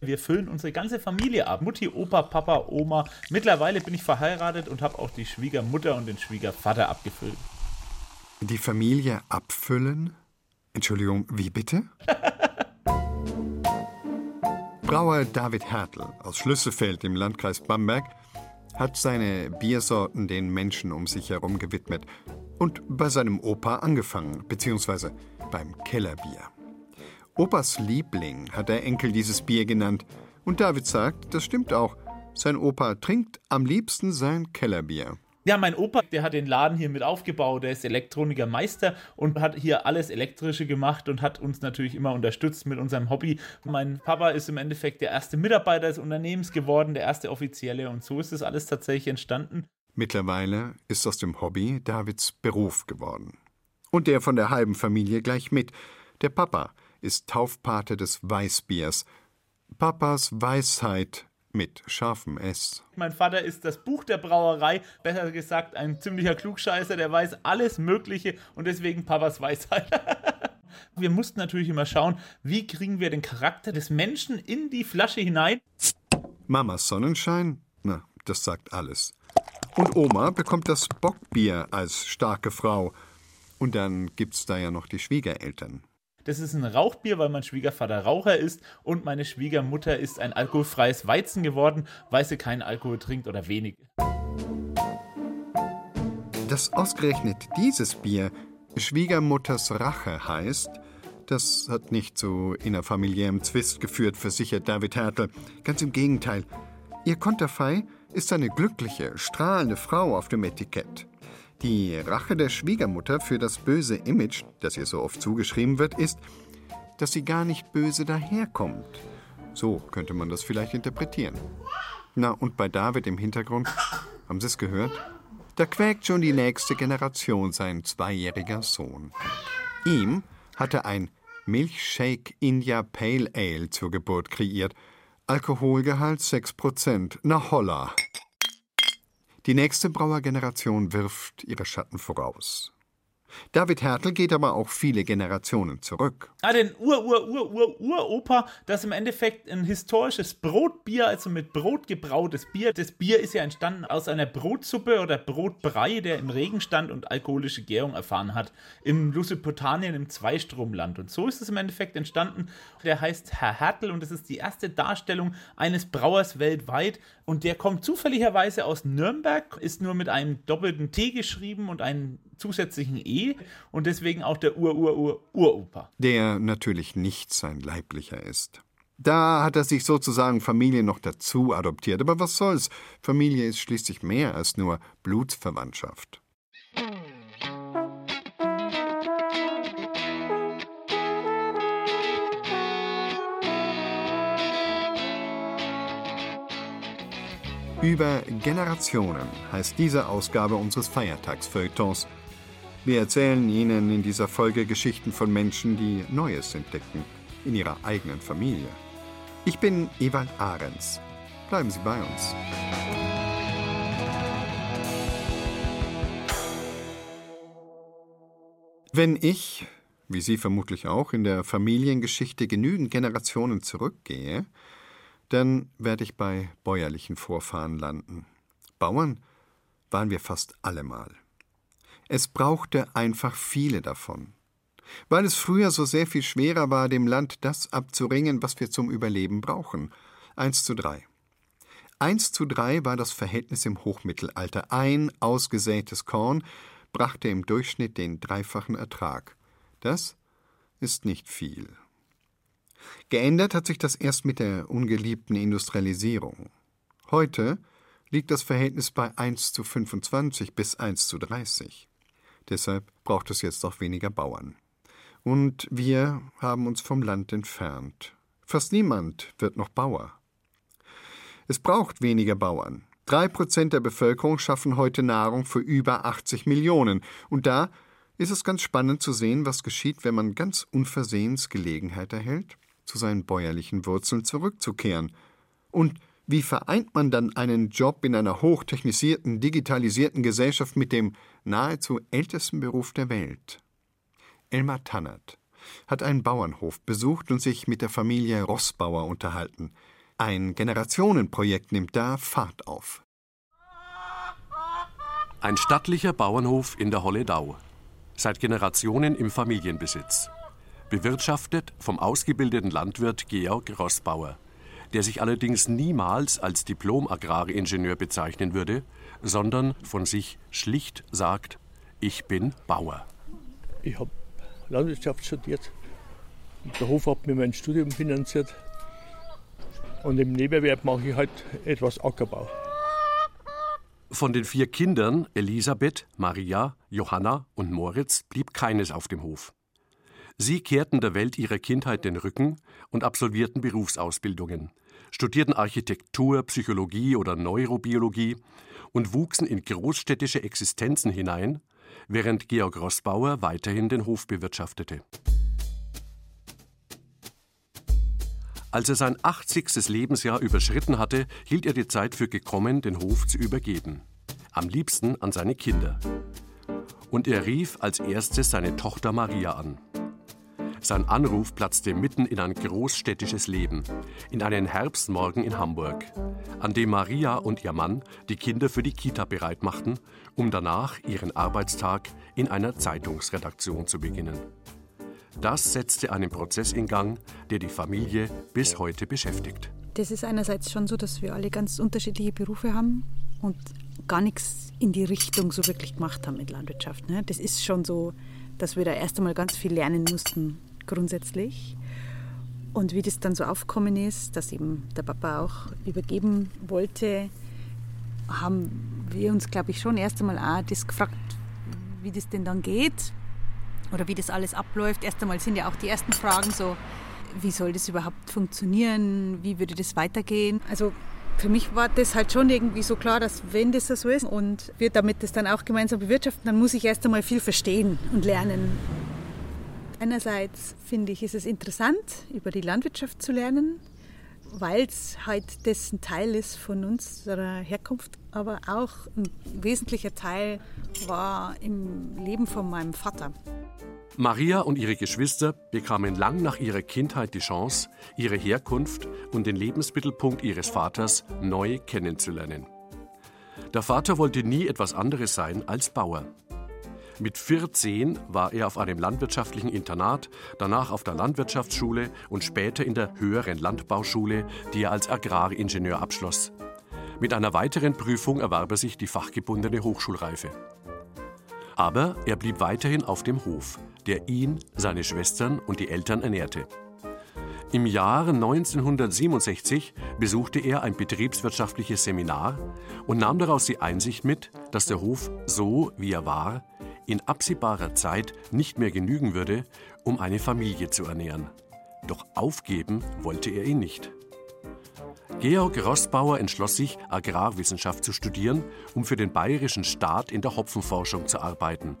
Wir füllen unsere ganze Familie ab. Mutti, Opa, Papa, Oma. Mittlerweile bin ich verheiratet und habe auch die Schwiegermutter und den Schwiegervater abgefüllt. Die Familie abfüllen? Entschuldigung, wie bitte? Brauer David Hertel aus Schlüsselfeld im Landkreis Bamberg hat seine Biersorten den Menschen um sich herum gewidmet und bei seinem Opa angefangen, beziehungsweise beim Kellerbier. Opas Liebling hat der Enkel dieses Bier genannt und David sagt, das stimmt auch, sein Opa trinkt am liebsten sein Kellerbier. Ja, mein Opa, der hat den Laden hier mit aufgebaut, der ist Elektronikermeister und hat hier alles Elektrische gemacht und hat uns natürlich immer unterstützt mit unserem Hobby. Mein Papa ist im Endeffekt der erste Mitarbeiter des Unternehmens geworden, der erste Offizielle und so ist das alles tatsächlich entstanden. Mittlerweile ist aus dem Hobby Davids Beruf geworden. Und der von der halben Familie gleich mit. Der Papa ist Taufpate des Weißbiers. Papas Weisheit mit scharfem S. Mein Vater ist das Buch der Brauerei, besser gesagt ein ziemlicher Klugscheißer, der weiß alles Mögliche und deswegen Papas Weisheit. wir mussten natürlich immer schauen, wie kriegen wir den Charakter des Menschen in die Flasche hinein. Mamas Sonnenschein? Na, das sagt alles. Und Oma bekommt das Bockbier als starke Frau. Und dann gibt's da ja noch die Schwiegereltern. Das ist ein Rauchbier, weil mein Schwiegervater Raucher ist und meine Schwiegermutter ist ein alkoholfreies Weizen geworden, weil sie keinen Alkohol trinkt oder wenig. Dass ausgerechnet dieses Bier Schwiegermutters Rache heißt, das hat nicht zu innerfamiliärem Zwist geführt, versichert David Hertel. Ganz im Gegenteil. Ihr Konterfei ist eine glückliche, strahlende Frau auf dem Etikett. Die Rache der Schwiegermutter für das böse Image, das ihr so oft zugeschrieben wird, ist, dass sie gar nicht böse daherkommt. So könnte man das vielleicht interpretieren. Na, und bei David im Hintergrund, haben Sie es gehört? Da quäkt schon die nächste Generation sein zweijähriger Sohn. Ihm hatte ein Milchshake India Pale Ale zur Geburt kreiert. Alkoholgehalt 6%. Na holla! Die nächste Brauergeneration wirft ihre Schatten voraus. David Hertel geht aber auch viele Generationen zurück. Ah, den Ur-Ur-Ur-Ur-Uropa, das ist im Endeffekt ein historisches Brotbier, also mit Brot gebrautes Bier. Das Bier ist ja entstanden aus einer Brotsuppe oder Brotbrei, der im Regen stand und alkoholische Gärung erfahren hat. Im Lusipotanien, im Zweistromland. Und so ist es im Endeffekt entstanden. Der heißt Herr Hertel und das ist die erste Darstellung eines Brauers weltweit. Und der kommt zufälligerweise aus Nürnberg, ist nur mit einem doppelten T geschrieben und einem zusätzlichen E und deswegen auch der Ur-Ur-Ur-Uropa. Der natürlich nicht sein leiblicher ist. Da hat er sich sozusagen Familie noch dazu adoptiert. Aber was soll's? Familie ist schließlich mehr als nur Blutsverwandtschaft. Über Generationen heißt diese Ausgabe unseres Feiertagsfeuilletons. Wir erzählen Ihnen in dieser Folge Geschichten von Menschen, die Neues entdecken in ihrer eigenen Familie. Ich bin Ewald Ahrens. Bleiben Sie bei uns. Wenn ich, wie Sie vermutlich auch, in der Familiengeschichte genügend Generationen zurückgehe, dann werde ich bei bäuerlichen Vorfahren landen. Bauern waren wir fast allemal. Es brauchte einfach viele davon. Weil es früher so sehr viel schwerer war, dem Land das abzuringen, was wir zum Überleben brauchen. Eins zu drei. Eins zu drei war das Verhältnis im Hochmittelalter. Ein ausgesätes Korn brachte im Durchschnitt den dreifachen Ertrag. Das ist nicht viel. Geändert hat sich das erst mit der ungeliebten Industrialisierung. Heute liegt das Verhältnis bei 1 zu 25 bis 1 zu 30. Deshalb braucht es jetzt auch weniger Bauern. Und wir haben uns vom Land entfernt. Fast niemand wird noch Bauer. Es braucht weniger Bauern. Drei Prozent der Bevölkerung schaffen heute Nahrung für über 80 Millionen. Und da ist es ganz spannend zu sehen, was geschieht, wenn man ganz unversehens Gelegenheit erhält, zu seinen bäuerlichen Wurzeln zurückzukehren. Und wie vereint man dann einen Job in einer hochtechnisierten, digitalisierten Gesellschaft mit dem nahezu ältesten Beruf der Welt? Elmar Tannert hat einen Bauernhof besucht und sich mit der Familie Rossbauer unterhalten. Ein Generationenprojekt nimmt da Fahrt auf. Ein stattlicher Bauernhof in der Holledau. Seit Generationen im Familienbesitz. Bewirtschaftet vom ausgebildeten Landwirt Georg Rossbauer, der sich allerdings niemals als Diplom-Agraringenieur bezeichnen würde, sondern von sich schlicht sagt, ich bin Bauer. Ich habe Landwirtschaft studiert. Der Hof hat mir mein Studium finanziert. Und im Nebenerwerb mache ich halt etwas Ackerbau. Von den vier Kindern, Elisabeth, Maria, Johanna und Moritz, blieb keines auf dem Hof. Sie kehrten der Welt ihrer Kindheit den Rücken und absolvierten Berufsausbildungen, studierten Architektur, Psychologie oder Neurobiologie und wuchsen in großstädtische Existenzen hinein, während Georg Rossbauer weiterhin den Hof bewirtschaftete. Als er sein 80. Lebensjahr überschritten hatte, hielt er die Zeit für gekommen, den Hof zu übergeben. Am liebsten an seine Kinder. Und er rief als erstes seine Tochter Maria an. Sein Anruf platzte mitten in ein großstädtisches Leben, in einen Herbstmorgen in Hamburg, an dem Maria und ihr Mann die Kinder für die Kita bereit machten, um danach ihren Arbeitstag in einer Zeitungsredaktion zu beginnen. Das setzte einen Prozess in Gang, der die Familie bis heute beschäftigt. Das ist einerseits schon so, dass wir alle ganz unterschiedliche Berufe haben und gar nichts in die Richtung so wirklich gemacht haben mit Landwirtschaft. Ne? Das ist schon so, dass wir da erst einmal ganz viel lernen mussten, grundsätzlich. Und wie das dann so aufgekommen ist, dass eben der Papa auch übergeben wollte, haben wir uns, glaube ich, schon erst einmal auch das gefragt, wie das denn dann geht, oder wie das alles abläuft. Erst einmal sind ja auch die ersten Fragen so, wie soll das überhaupt funktionieren, wie würde das weitergehen. Also für mich war das halt schon irgendwie so klar, dass wenn das so ist und wir damit das dann auch gemeinsam bewirtschaften, dann muss ich erst einmal viel verstehen und lernen. Einerseits finde ich, ist es interessant, über die Landwirtschaft zu lernen, weil es halt das ein Teil ist von unserer Herkunft, aber auch ein wesentlicher Teil war im Leben von meinem Vater. Maria und ihre Geschwister bekamen lang nach ihrer Kindheit die Chance, ihre Herkunft und den Lebensmittelpunkt ihres Vaters neu kennenzulernen. Der Vater wollte nie etwas anderes sein als Bauer. Mit 14 war er auf einem landwirtschaftlichen Internat, danach auf der Landwirtschaftsschule und später in der höheren Landbauschule, die er als Agraringenieur abschloss. Mit einer weiteren Prüfung erwarb er sich die fachgebundene Hochschulreife. Aber er blieb weiterhin auf dem Hof, der ihn, seine Schwestern und die Eltern ernährte. Im Jahre 1967 besuchte er ein betriebswirtschaftliches Seminar und nahm daraus die Einsicht mit, dass der Hof so, wie er war, in absehbarer Zeit nicht mehr genügen würde, um eine Familie zu ernähren. Doch aufgeben wollte er ihn nicht. Georg Rossbauer entschloss sich, Agrarwissenschaft zu studieren, um für den bayerischen Staat in der Hopfenforschung zu arbeiten.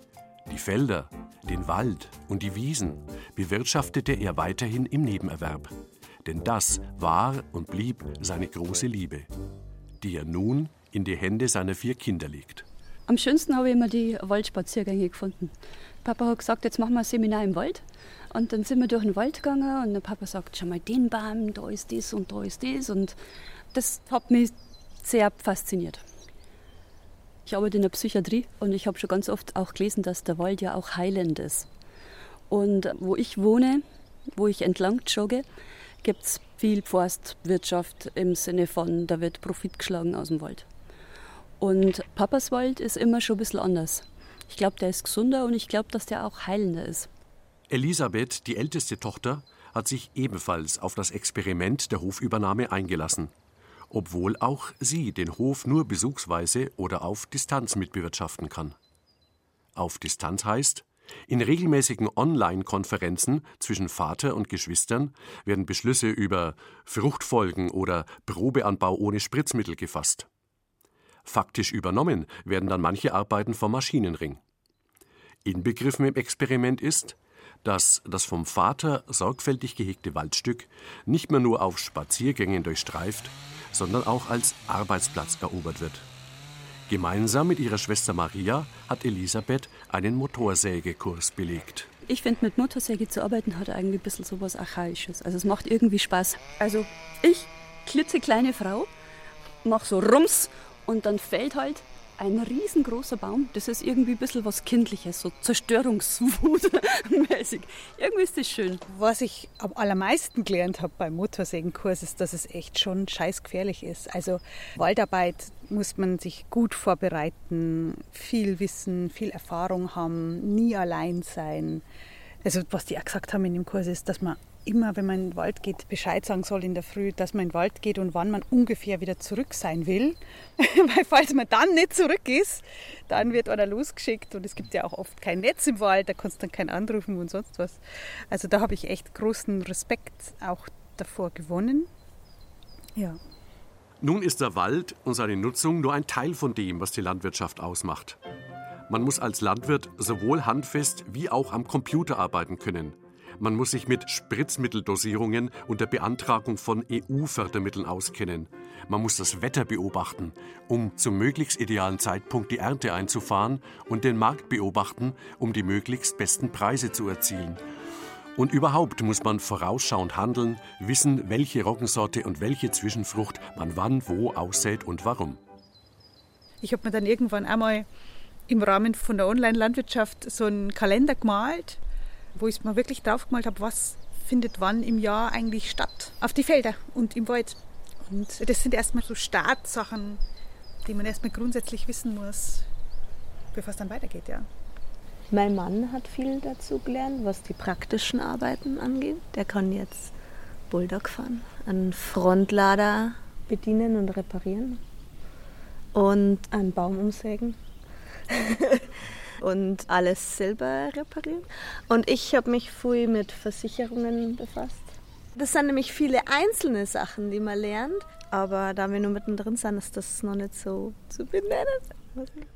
Die Felder, den Wald und die Wiesen bewirtschaftete er weiterhin im Nebenerwerb. Denn das war und blieb seine große Liebe, die er nun in die Hände seiner vier Kinder legt. Am schönsten habe ich immer die Waldspaziergänge gefunden. Papa hat gesagt, jetzt machen wir ein Seminar im Wald. Und dann sind wir durch den Wald gegangen und der Papa sagt, schau mal den Baum, da ist das und da ist das. Und das hat mich sehr fasziniert. Ich arbeite in der Psychiatrie und ich habe schon ganz oft auch gelesen, dass der Wald ja auch heilend ist. Und wo ich wohne, wo ich entlang jogge, gibt es viel Forstwirtschaft im Sinne von, da wird Profit geschlagen aus dem Wald. Und Papas Wald ist immer schon ein bisschen anders. Ich glaube, der ist gesunder und ich glaube, dass der auch heilender ist. Elisabeth, die älteste Tochter, hat sich ebenfalls auf das Experiment der Hofübernahme eingelassen, obwohl auch sie den Hof nur besuchsweise oder auf Distanz mitbewirtschaften kann. Auf Distanz heißt, in regelmäßigen Online-Konferenzen zwischen Vater und Geschwistern werden Beschlüsse über Fruchtfolgen oder Probeanbau ohne Spritzmittel gefasst. Faktisch übernommen werden dann manche Arbeiten vom Maschinenring. Inbegriffen im Experiment ist, dass das vom Vater sorgfältig gehegte Waldstück nicht mehr nur auf Spaziergängen durchstreift, sondern auch als Arbeitsplatz erobert wird. Gemeinsam mit ihrer Schwester Maria hat Elisabeth einen Motorsägekurs belegt. Ich finde, mit Motorsäge zu arbeiten hat eigentlich ein bisschen so was Archaisches. Also es macht irgendwie Spaß. Also ich, klitzekleine Frau, mach so Rums und dann fällt halt ein riesengroßer Baum. Das ist irgendwie ein bisschen was Kindliches, so Zerstörungswut-mäßig. irgendwie ist das schön. Was ich am allermeisten gelernt habe beim Motorsägenkurs ist, dass es echt schon scheißgefährlich ist. Also Waldarbeit muss man sich gut vorbereiten, viel Wissen, viel Erfahrung haben, nie allein sein. Also was die auch gesagt haben in dem Kurs ist, dass man immer, wenn man in den Wald geht, Bescheid sagen soll in der Früh, dass man in den Wald geht und wann man ungefähr wieder zurück sein will. Weil falls man dann nicht zurück ist, dann wird einer losgeschickt und es gibt ja auch oft kein Netz im Wald, da kannst du dann keinen anrufen und sonst was. Also da habe ich echt großen Respekt auch davor gewonnen. Ja. Nun ist der Wald und seine Nutzung nur ein Teil von dem, was die Landwirtschaft ausmacht. Man muss als Landwirt sowohl handfest wie auch am Computer arbeiten können – man muss sich mit Spritzmitteldosierungen und der Beantragung von EU-Fördermitteln auskennen. Man muss das Wetter beobachten, um zum möglichst idealen Zeitpunkt die Ernte einzufahren und den Markt beobachten, um die möglichst besten Preise zu erzielen. Und überhaupt muss man vorausschauend handeln, wissen, welche Roggensorte und welche Zwischenfrucht man wann wo aussät und warum. Ich habe mir dann irgendwann einmal im Rahmen von der Online-Landwirtschaft so einen Kalender gemalt wo ich mir wirklich drauf gemalt habe, was findet wann im Jahr eigentlich statt. Auf die Felder und im Wald. Und das sind erstmal so Startsachen, die man erstmal grundsätzlich wissen muss, bevor es dann weitergeht, ja. Mein Mann hat viel dazu gelernt, was die praktischen Arbeiten angeht. Der kann jetzt Bulldog fahren, einen Frontlader bedienen und reparieren und einen Baum umsägen. und alles selber reparieren. Und ich habe mich früh mit Versicherungen befasst. Das sind nämlich viele einzelne Sachen, die man lernt. Aber da wir nur mittendrin sind, ist das noch nicht so zu benennen.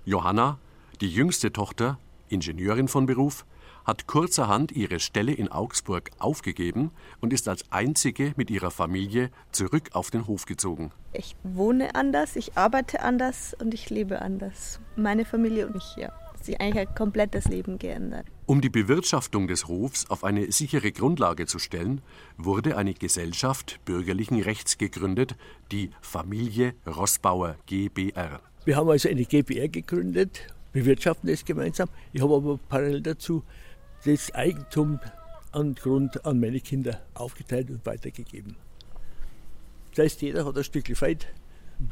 Johanna, die jüngste Tochter, Ingenieurin von Beruf, hat kurzerhand ihre Stelle in Augsburg aufgegeben und ist als einzige mit ihrer Familie zurück auf den Hof gezogen. Ich wohne anders, ich arbeite anders und ich lebe anders. Meine Familie und ich, ja sich eigentlich ein komplettes Leben geändert. Um die Bewirtschaftung des Hofs auf eine sichere Grundlage zu stellen, wurde eine Gesellschaft bürgerlichen Rechts gegründet, die Familie Rossbauer GBR. Wir haben also eine GBR gegründet, bewirtschaften es gemeinsam. Ich habe aber parallel dazu das Eigentum an Grund an meine Kinder aufgeteilt und weitergegeben. Das heißt, jeder hat ein Stück Feld,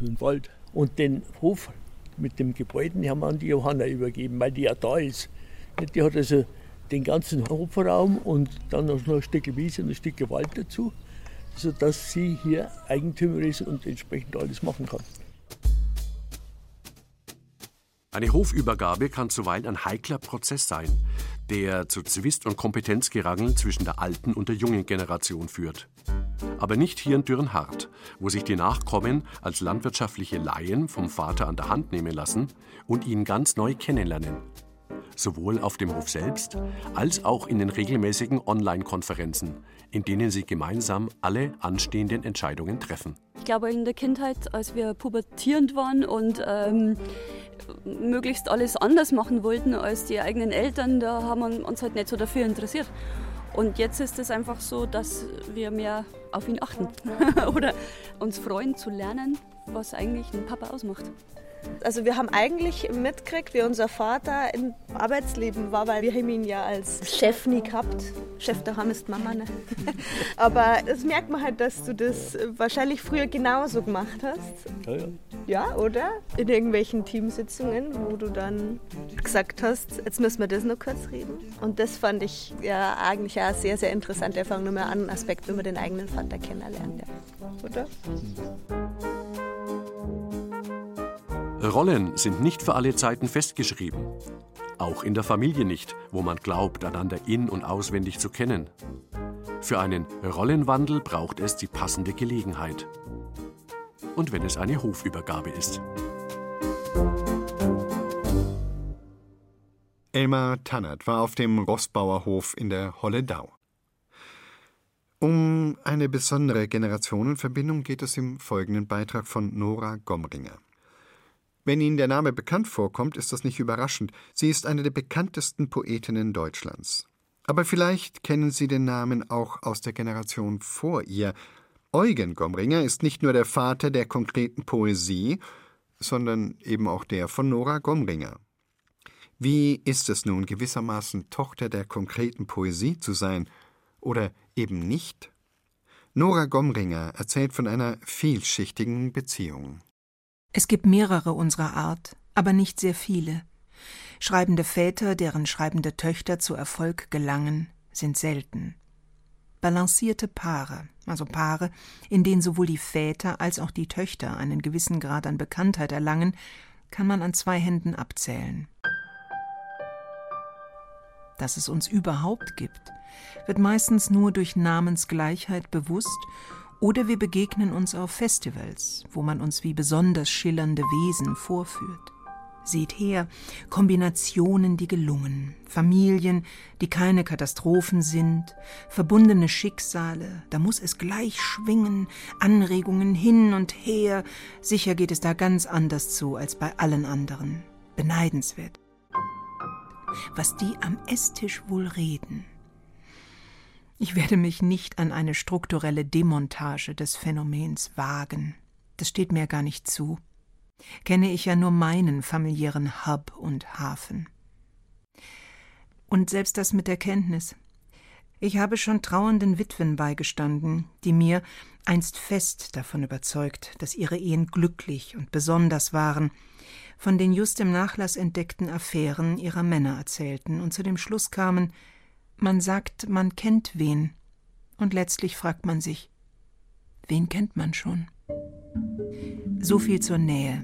einen Wald und den Hof mit dem Gebäude, die haben wir an die Johanna übergeben, weil die ja da ist. Die hat also den ganzen Hofraum und dann noch ein Stück Wiese und ein Stück Wald dazu, sodass sie hier Eigentümer ist und entsprechend alles machen kann. Eine Hofübergabe kann zuweilen ein heikler Prozess sein, der zu Zwist- und Kompetenzgerangeln zwischen der alten und der jungen Generation führt. Aber nicht hier in Dürrenhardt, wo sich die Nachkommen als landwirtschaftliche Laien vom Vater an der Hand nehmen lassen und ihn ganz neu kennenlernen. Sowohl auf dem Hof selbst als auch in den regelmäßigen Online-Konferenzen, in denen sie gemeinsam alle anstehenden Entscheidungen treffen. Ich glaube, in der Kindheit, als wir pubertierend waren und ähm, möglichst alles anders machen wollten als die eigenen Eltern, da haben wir uns halt nicht so dafür interessiert. Und jetzt ist es einfach so, dass wir mehr auf ihn achten oder uns freuen zu lernen, was eigentlich ein Papa ausmacht. Also wir haben eigentlich mitgekriegt, wie unser Vater im Arbeitsleben war, weil wir haben ihn ja als Chef nie gehabt. Chef daheim ist Mama, ne? Aber das merkt man halt, dass du das wahrscheinlich früher genauso gemacht hast. Ja, ja. ja, oder? In irgendwelchen Teamsitzungen, wo du dann gesagt hast, jetzt müssen wir das noch kurz reden. Und das fand ich ja eigentlich eine sehr, sehr interessante Erfahrung, nur mal einen Aspekt, wenn man den eigenen Vater kennenlernt. Ja. Oder? Rollen sind nicht für alle Zeiten festgeschrieben. Auch in der Familie nicht, wo man glaubt, einander in- und auswendig zu kennen. Für einen Rollenwandel braucht es die passende Gelegenheit. Und wenn es eine Hofübergabe ist. Elmar Tannert war auf dem Rossbauerhof in der Holledau. Um eine besondere Generationenverbindung geht es im folgenden Beitrag von Nora Gomringer. Wenn Ihnen der Name bekannt vorkommt, ist das nicht überraschend. Sie ist eine der bekanntesten Poetinnen Deutschlands. Aber vielleicht kennen Sie den Namen auch aus der Generation vor ihr. Eugen Gomringer ist nicht nur der Vater der konkreten Poesie, sondern eben auch der von Nora Gomringer. Wie ist es nun gewissermaßen Tochter der konkreten Poesie zu sein oder eben nicht? Nora Gomringer erzählt von einer vielschichtigen Beziehung. Es gibt mehrere unserer Art, aber nicht sehr viele. Schreibende Väter, deren schreibende Töchter zu Erfolg gelangen, sind selten. Balancierte Paare, also Paare, in denen sowohl die Väter als auch die Töchter einen gewissen Grad an Bekanntheit erlangen, kann man an zwei Händen abzählen. Dass es uns überhaupt gibt, wird meistens nur durch Namensgleichheit bewusst oder wir begegnen uns auf Festivals, wo man uns wie besonders schillernde Wesen vorführt. Seht her, Kombinationen, die gelungen, Familien, die keine Katastrophen sind, verbundene Schicksale, da muss es gleich schwingen, Anregungen hin und her, sicher geht es da ganz anders zu als bei allen anderen. Beneidenswert. Was die am Esstisch wohl reden. Ich werde mich nicht an eine strukturelle Demontage des Phänomens wagen. Das steht mir gar nicht zu kenne ich ja nur meinen familiären Hub und Hafen. Und selbst das mit der Kenntnis. Ich habe schon trauernden Witwen beigestanden, die mir, einst fest davon überzeugt, dass ihre Ehen glücklich und besonders waren, von den just im Nachlass entdeckten Affären ihrer Männer erzählten und zu dem Schluss kamen, man sagt, man kennt wen, und letztlich fragt man sich, wen kennt man schon? So viel zur Nähe.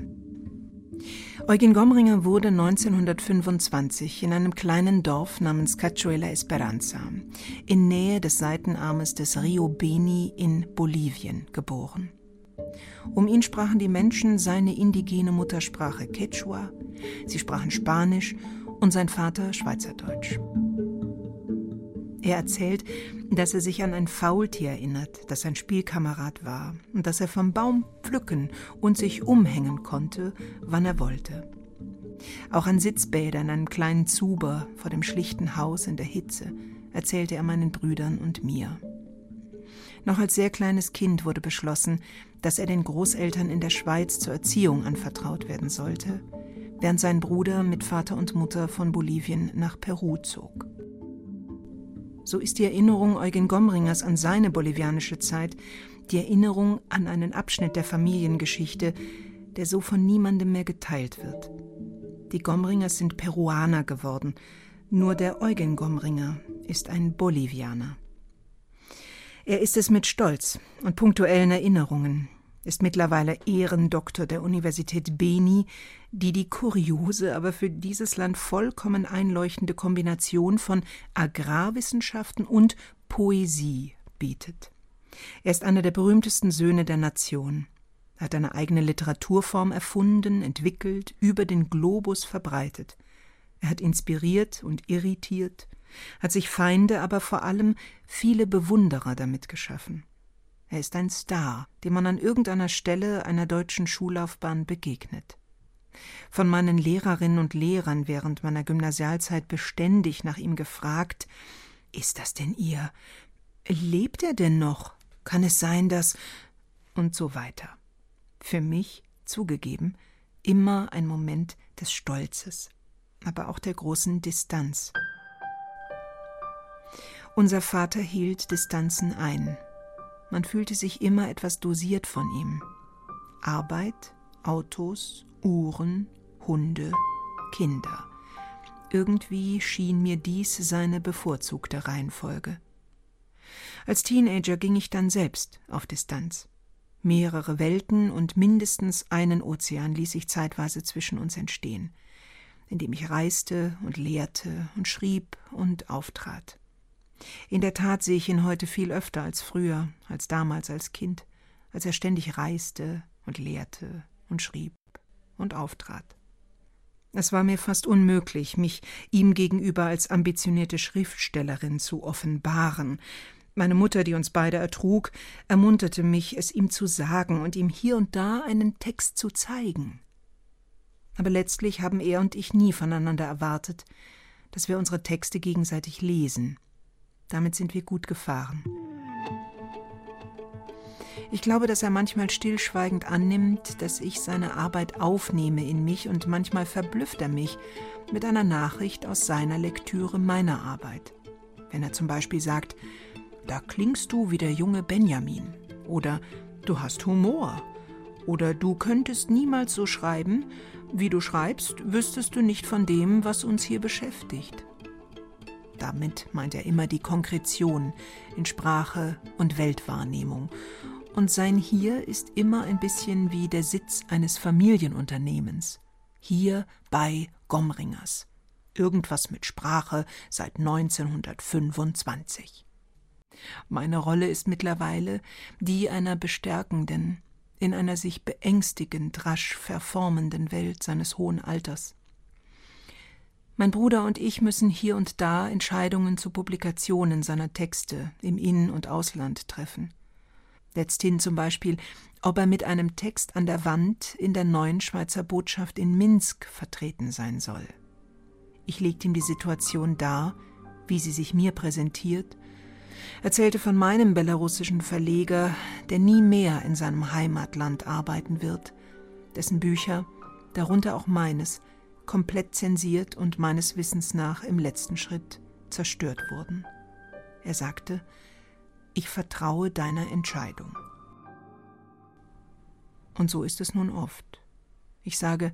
Eugen Gomringer wurde 1925 in einem kleinen Dorf namens Cachuela Esperanza in Nähe des Seitenarmes des Rio Beni in Bolivien geboren. Um ihn sprachen die Menschen seine indigene Muttersprache Quechua, sie sprachen Spanisch und sein Vater Schweizerdeutsch. Er erzählt, dass er sich an ein Faultier erinnert, das sein Spielkamerad war und dass er vom Baum pflücken und sich umhängen konnte, wann er wollte. Auch an Sitzbäder in einem kleinen Zuber vor dem schlichten Haus in der Hitze erzählte er meinen Brüdern und mir. Noch als sehr kleines Kind wurde beschlossen, dass er den Großeltern in der Schweiz zur Erziehung anvertraut werden sollte, während sein Bruder mit Vater und Mutter von Bolivien nach Peru zog. So ist die Erinnerung Eugen Gomringers an seine bolivianische Zeit die Erinnerung an einen Abschnitt der Familiengeschichte, der so von niemandem mehr geteilt wird. Die Gomringers sind Peruaner geworden, nur der Eugen Gomringer ist ein Bolivianer. Er ist es mit Stolz und punktuellen Erinnerungen, ist mittlerweile Ehrendoktor der Universität Beni, die die kuriose, aber für dieses Land vollkommen einleuchtende Kombination von Agrarwissenschaften und Poesie bietet. Er ist einer der berühmtesten Söhne der Nation. Er hat eine eigene Literaturform erfunden, entwickelt, über den Globus verbreitet. Er hat inspiriert und irritiert, hat sich Feinde, aber vor allem viele Bewunderer damit geschaffen. Er ist ein Star, dem man an irgendeiner Stelle einer deutschen Schullaufbahn begegnet. Von meinen Lehrerinnen und Lehrern während meiner Gymnasialzeit beständig nach ihm gefragt Ist das denn ihr? Lebt er denn noch? Kann es sein, dass und so weiter. Für mich, zugegeben, immer ein Moment des Stolzes, aber auch der großen Distanz. Unser Vater hielt Distanzen ein, man fühlte sich immer etwas dosiert von ihm. Arbeit, Autos, Uhren, Hunde, Kinder. Irgendwie schien mir dies seine bevorzugte Reihenfolge. Als Teenager ging ich dann selbst auf Distanz. Mehrere Welten und mindestens einen Ozean ließ ich zeitweise zwischen uns entstehen, indem ich reiste und lehrte und schrieb und auftrat. In der Tat sehe ich ihn heute viel öfter als früher, als damals als Kind, als er ständig reiste und lehrte und schrieb und auftrat. Es war mir fast unmöglich, mich ihm gegenüber als ambitionierte Schriftstellerin zu offenbaren. Meine Mutter, die uns beide ertrug, ermunterte mich, es ihm zu sagen und ihm hier und da einen Text zu zeigen. Aber letztlich haben er und ich nie voneinander erwartet, dass wir unsere Texte gegenseitig lesen Damit sind wir gut gefahren. Ich glaube, dass er manchmal stillschweigend annimmt, dass ich seine Arbeit aufnehme in mich und manchmal verblüfft er mich mit einer Nachricht aus seiner Lektüre meiner Arbeit. Wenn er zum Beispiel sagt, da klingst du wie der junge Benjamin oder du hast Humor oder du könntest niemals so schreiben, wie du schreibst, wüsstest du nicht von dem, was uns hier beschäftigt. Damit meint er immer die Konkretion in Sprache und Weltwahrnehmung und sein Hier ist immer ein bisschen wie der Sitz eines Familienunternehmens. Hier bei Gomringers. Irgendwas mit Sprache seit 1925. Meine Rolle ist mittlerweile die einer bestärkenden, in einer sich beängstigend rasch verformenden Welt seines hohen Alters. Mein Bruder und ich müssen hier und da Entscheidungen zu Publikationen seiner Texte im In- und Ausland treffen letzthin zum Beispiel, ob er mit einem Text an der Wand in der neuen Schweizer Botschaft in Minsk vertreten sein soll. Ich legte ihm die Situation dar, wie sie sich mir präsentiert, erzählte von meinem belarussischen Verleger, der nie mehr in seinem Heimatland arbeiten wird, dessen Bücher, darunter auch meines, komplett zensiert und meines Wissens nach im letzten Schritt zerstört wurden. Er sagte, ich vertraue deiner Entscheidung. Und so ist es nun oft. Ich sage,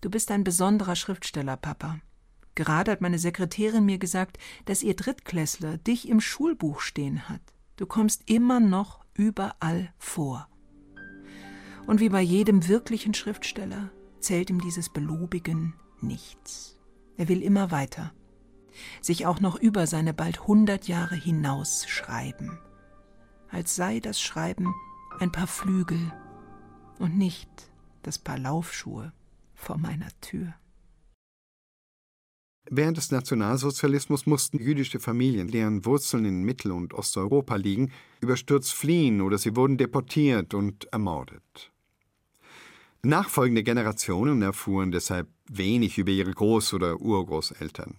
du bist ein besonderer Schriftsteller, Papa. Gerade hat meine Sekretärin mir gesagt, dass ihr Drittklässler dich im Schulbuch stehen hat. Du kommst immer noch überall vor. Und wie bei jedem wirklichen Schriftsteller zählt ihm dieses Belobigen nichts. Er will immer weiter sich auch noch über seine bald hundert Jahre hinaus schreiben, als sei das Schreiben ein paar Flügel und nicht das Paar Laufschuhe vor meiner Tür. Während des Nationalsozialismus mussten jüdische Familien, deren Wurzeln in Mittel- und Osteuropa liegen, überstürzt fliehen oder sie wurden deportiert und ermordet. Nachfolgende Generationen erfuhren deshalb wenig über ihre Groß- oder Urgroßeltern.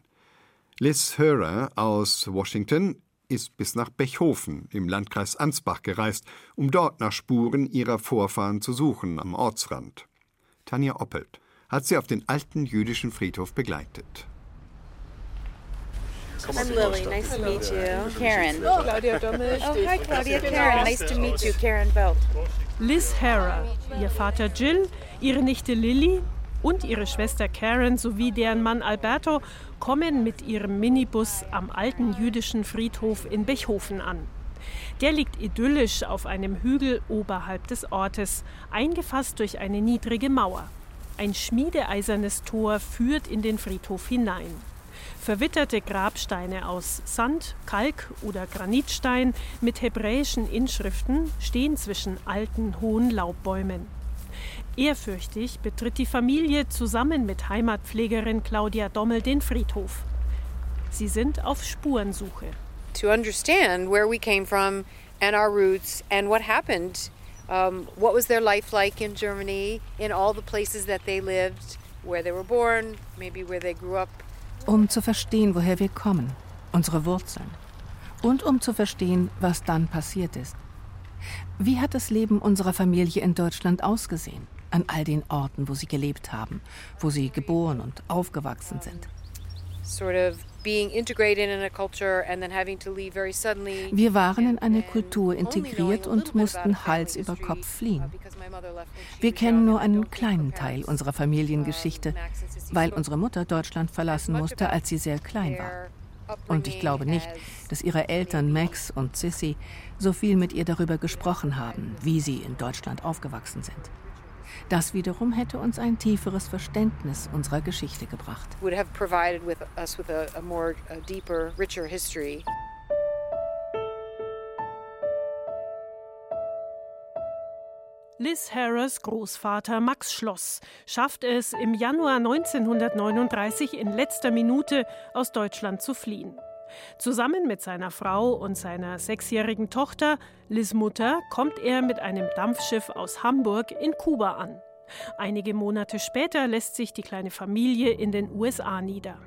Liz Hörer aus Washington ist bis nach Bechhofen im Landkreis Ansbach gereist, um dort nach Spuren ihrer Vorfahren zu suchen am Ortsrand. Tanja Oppelt hat sie auf den alten jüdischen Friedhof begleitet. I'm Lily. Nice to meet you. Karen. Oh, Claudia Dommel. Oh, hi, Claudia. Karen. Nice to meet you. Karen Belt. Liz Harrer, ihr Vater Jill, ihre Nichte Lily und ihre Schwester Karen sowie deren Mann Alberto kommen mit ihrem Minibus am alten jüdischen Friedhof in Bechhofen an. Der liegt idyllisch auf einem Hügel oberhalb des Ortes, eingefasst durch eine niedrige Mauer. Ein schmiedeeisernes Tor führt in den Friedhof hinein. Verwitterte Grabsteine aus Sand, Kalk oder Granitstein mit hebräischen Inschriften stehen zwischen alten, hohen Laubbäumen. Ehrfürchtig betritt die Familie zusammen mit Heimatpflegerin Claudia Dommel den Friedhof. Sie sind auf Spurensuche. To understand where we came from and our roots and what happened. Um, what was their life like in Germany, in all the places that they lived, where they were born, maybe where they grew up. Um zu verstehen, woher wir kommen, unsere Wurzeln. Und um zu verstehen, was dann passiert ist. Wie hat das Leben unserer Familie in Deutschland ausgesehen? an all den Orten, wo sie gelebt haben, wo sie geboren und aufgewachsen sind. Wir waren in eine Kultur integriert und mussten Hals über Kopf fliehen. Wir kennen nur einen kleinen Teil unserer Familiengeschichte, weil unsere Mutter Deutschland verlassen musste, als sie sehr klein war. Und ich glaube nicht, dass ihre Eltern Max und Sissy so viel mit ihr darüber gesprochen haben, wie sie in Deutschland aufgewachsen sind. Das wiederum hätte uns ein tieferes Verständnis unserer Geschichte gebracht. Would have provided with us with a, a more a deeper, richer history. Liz Harris Großvater Max Schloss schafft es im Januar 1939 in letzter Minute aus Deutschland zu fliehen. Zusammen mit seiner Frau und seiner sechsjährigen Tochter, Liz Mutter, kommt er mit einem Dampfschiff aus Hamburg in Kuba an. Einige Monate später lässt sich die kleine Familie in den USA nieder.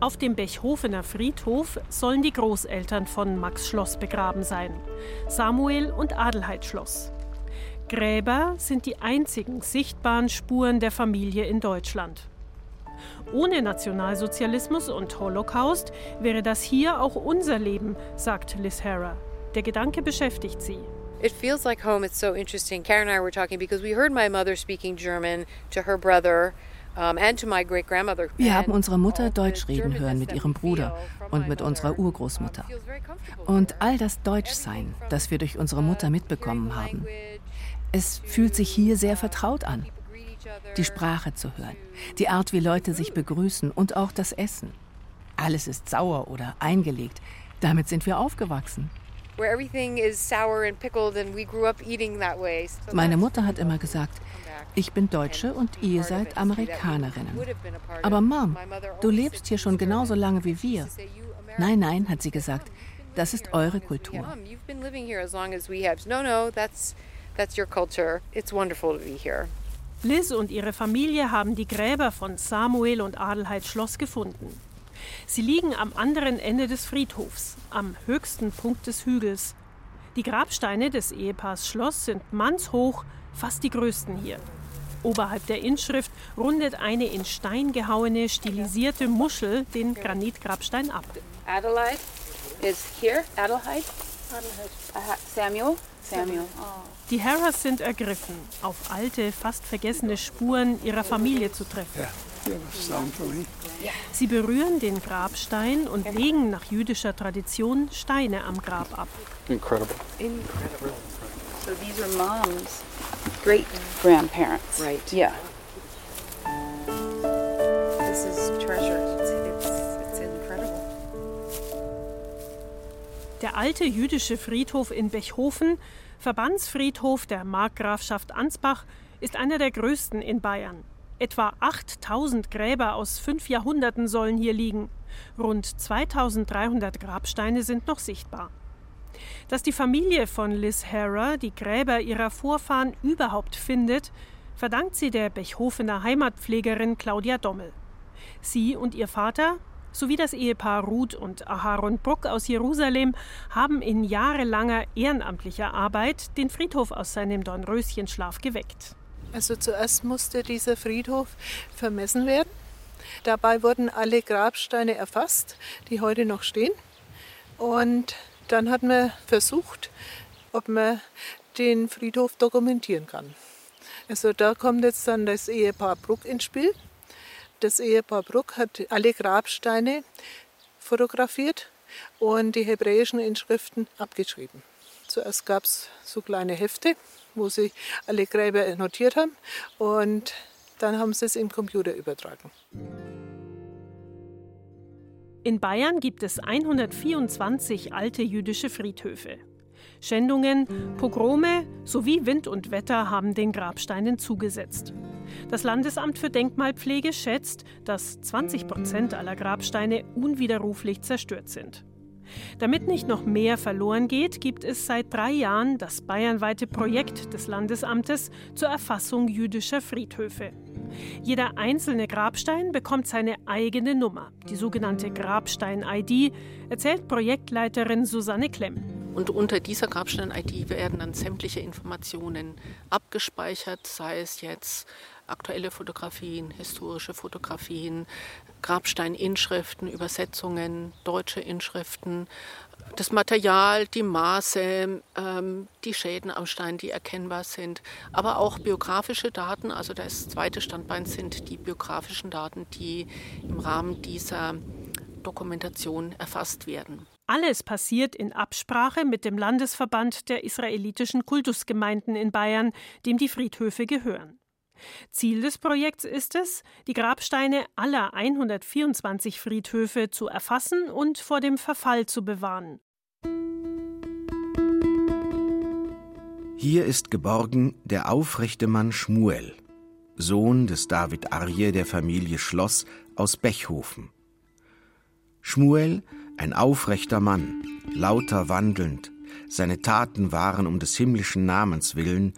Auf dem Bechhofener Friedhof sollen die Großeltern von Max Schloss begraben sein. Samuel und Adelheid Schloss. Gräber sind die einzigen sichtbaren Spuren der Familie in Deutschland. Ohne Nationalsozialismus und Holocaust wäre das hier auch unser Leben, sagt Liz Harrer. Der Gedanke beschäftigt sie. It feels like home. It's so interesting. Karen and I were talking because we heard my mother speaking German to her brother. Wir haben unsere Mutter Deutsch reden hören mit ihrem Bruder und mit unserer Urgroßmutter. Und all das Deutschsein, das wir durch unsere Mutter mitbekommen haben, es fühlt sich hier sehr vertraut an. Die Sprache zu hören, die Art, wie Leute sich begrüßen und auch das Essen. Alles ist sauer oder eingelegt. Damit sind wir aufgewachsen. Meine Mutter hat immer gesagt, ich bin Deutsche und ihr seid Amerikanerinnen. Aber Mom, du lebst hier schon genauso lange wie wir. Nein, nein, hat sie gesagt, das ist eure Kultur. Liz und ihre Familie haben die Gräber von Samuel und Adelheid Schloss gefunden. Sie liegen am anderen Ende des Friedhofs, am höchsten Punkt des Hügels. Die Grabsteine des Ehepaars Schloss sind mannshoch, fast die größten hier. Oberhalb der Inschrift rundet eine in Stein gehauene, stilisierte Muschel den Granitgrabstein ab. Adelaide is here. Adelheid. Uh, Samuel. Samuel. Die Harras sind ergriffen, auf alte, fast vergessene Spuren ihrer Familie zu treffen. Sie berühren den Grabstein und legen nach jüdischer Tradition Steine am Grab ab. Incredible. Incredible. So these are moms great grandparents. Right. Yeah. This is treasure. Der alte jüdische Friedhof in Bechhofen, Verbandsfriedhof der Markgrafschaft Ansbach, ist einer der größten in Bayern. Etwa 8000 Gräber aus fünf Jahrhunderten sollen hier liegen. Rund 2300 Grabsteine sind noch sichtbar. Dass die Familie von Liz Harrer die Gräber ihrer Vorfahren überhaupt findet, verdankt sie der Bechhofener Heimatpflegerin Claudia Dommel. Sie und ihr Vater sowie das Ehepaar Ruth und Aharon Bruck aus Jerusalem haben in jahrelanger ehrenamtlicher Arbeit den Friedhof aus seinem Dornröschenschlaf geweckt. Also zuerst musste dieser Friedhof vermessen werden. Dabei wurden alle Grabsteine erfasst, die heute noch stehen. Und dann hat man versucht, ob man den Friedhof dokumentieren kann. Also da kommt jetzt dann das Ehepaar Bruck ins Spiel. Das Ehepaar Bruck hat alle Grabsteine fotografiert und die hebräischen Inschriften abgeschrieben. Zuerst gab es so kleine Hefte, wo sie alle Gräber notiert haben und dann haben sie es im Computer übertragen. In Bayern gibt es 124 alte jüdische Friedhöfe. Schändungen, Pogrome sowie Wind und Wetter haben den Grabsteinen zugesetzt. Das Landesamt für Denkmalpflege schätzt, dass 20 Prozent aller Grabsteine unwiderruflich zerstört sind. Damit nicht noch mehr verloren geht, gibt es seit drei Jahren das bayernweite Projekt des Landesamtes zur Erfassung jüdischer Friedhöfe. Jeder einzelne Grabstein bekommt seine eigene Nummer, die sogenannte Grabstein-ID, erzählt Projektleiterin Susanne Klemm. Und unter dieser Grabstein-ID werden dann sämtliche Informationen abgespeichert, sei es jetzt aktuelle Fotografien, historische Fotografien, Grabsteininschriften, Übersetzungen, deutsche Inschriften, das Material, die Maße, ähm, die Schäden am Stein, die erkennbar sind, aber auch biografische Daten. Also das zweite Standbein sind die biografischen Daten, die im Rahmen dieser Dokumentation erfasst werden. Alles passiert in Absprache mit dem Landesverband der israelitischen Kultusgemeinden in Bayern, dem die Friedhöfe gehören. Ziel des Projekts ist es, die Grabsteine aller 124 Friedhöfe zu erfassen und vor dem Verfall zu bewahren. Hier ist geborgen der aufrechte Mann Schmuel, Sohn des David Arje der Familie Schloss aus Bechhofen. Schmuel, ein aufrechter Mann, lauter wandelnd, seine Taten waren um des himmlischen Namens willen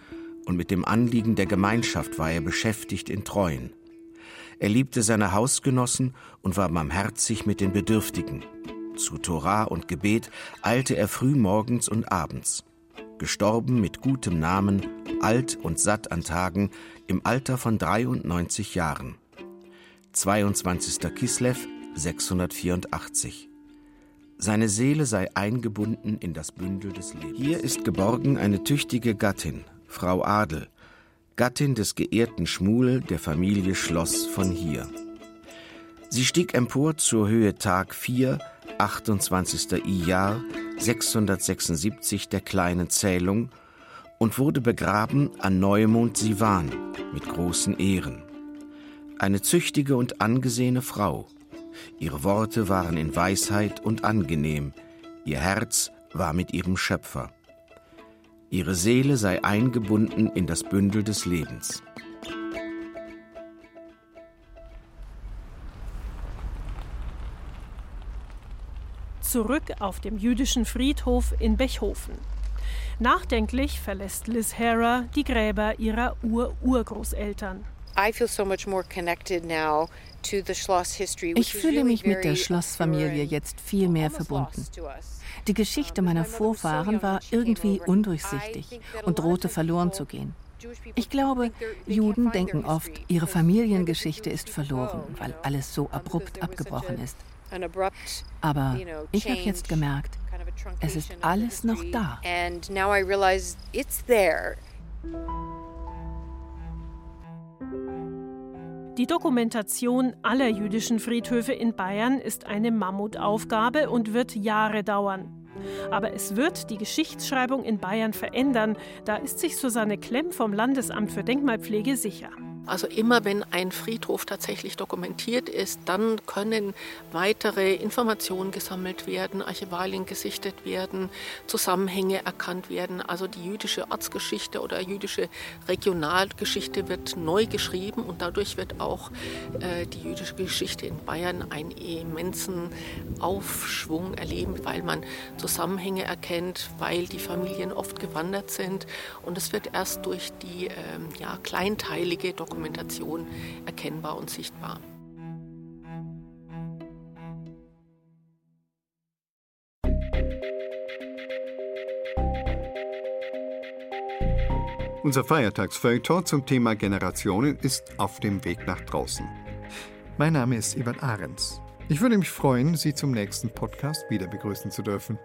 und mit dem Anliegen der Gemeinschaft war er beschäftigt in Treuen. Er liebte seine Hausgenossen und war barmherzig mit den Bedürftigen. Zu Torah und Gebet eilte er früh morgens und abends. Gestorben mit gutem Namen, alt und satt an Tagen, im Alter von 93 Jahren. 22. Kislev 684. Seine Seele sei eingebunden in das Bündel des Lebens. Hier ist geborgen eine tüchtige Gattin, Frau Adel, Gattin des geehrten Schmuel der Familie Schloss von hier. Sie stieg empor zur Höhe Tag 4, 28. Ijar 676 der kleinen Zählung und wurde begraben an Neumond Sivan mit großen Ehren. Eine züchtige und angesehene Frau. Ihre Worte waren in Weisheit und angenehm, ihr Herz war mit ihrem Schöpfer. Ihre Seele sei eingebunden in das Bündel des Lebens. Zurück auf dem jüdischen Friedhof in Bechhofen. Nachdenklich verlässt Liz Hara die Gräber ihrer Ur-Urgroßeltern. Ich fühle mich mit der Schlossfamilie jetzt viel mehr verbunden. Die Geschichte meiner Vorfahren war irgendwie undurchsichtig und drohte verloren zu gehen. Ich glaube, Juden denken oft, ihre Familiengeschichte ist verloren, weil alles so abrupt abgebrochen ist. Aber ich habe jetzt gemerkt, es ist alles noch da. Die Dokumentation aller jüdischen Friedhöfe in Bayern ist eine Mammutaufgabe und wird Jahre dauern. Aber es wird die Geschichtsschreibung in Bayern verändern, da ist sich Susanne Klemm vom Landesamt für Denkmalpflege sicher. Also immer wenn ein Friedhof tatsächlich dokumentiert ist, dann können weitere Informationen gesammelt werden, Archivalien gesichtet werden, Zusammenhänge erkannt werden. Also die jüdische Ortsgeschichte oder jüdische Regionalgeschichte wird neu geschrieben und dadurch wird auch äh, die jüdische Geschichte in Bayern einen immensen Aufschwung erleben, weil man Zusammenhänge erkennt, weil die Familien oft gewandert sind und es wird erst durch die äh, ja, kleinteilige Dokumentation Dokumentation erkennbar und sichtbar. Unser Feiertagsfeuilleton zum Thema Generationen ist auf dem Weg nach draußen. Mein Name ist Ivan Ahrens. Ich würde mich freuen, Sie zum nächsten Podcast wieder begrüßen zu dürfen.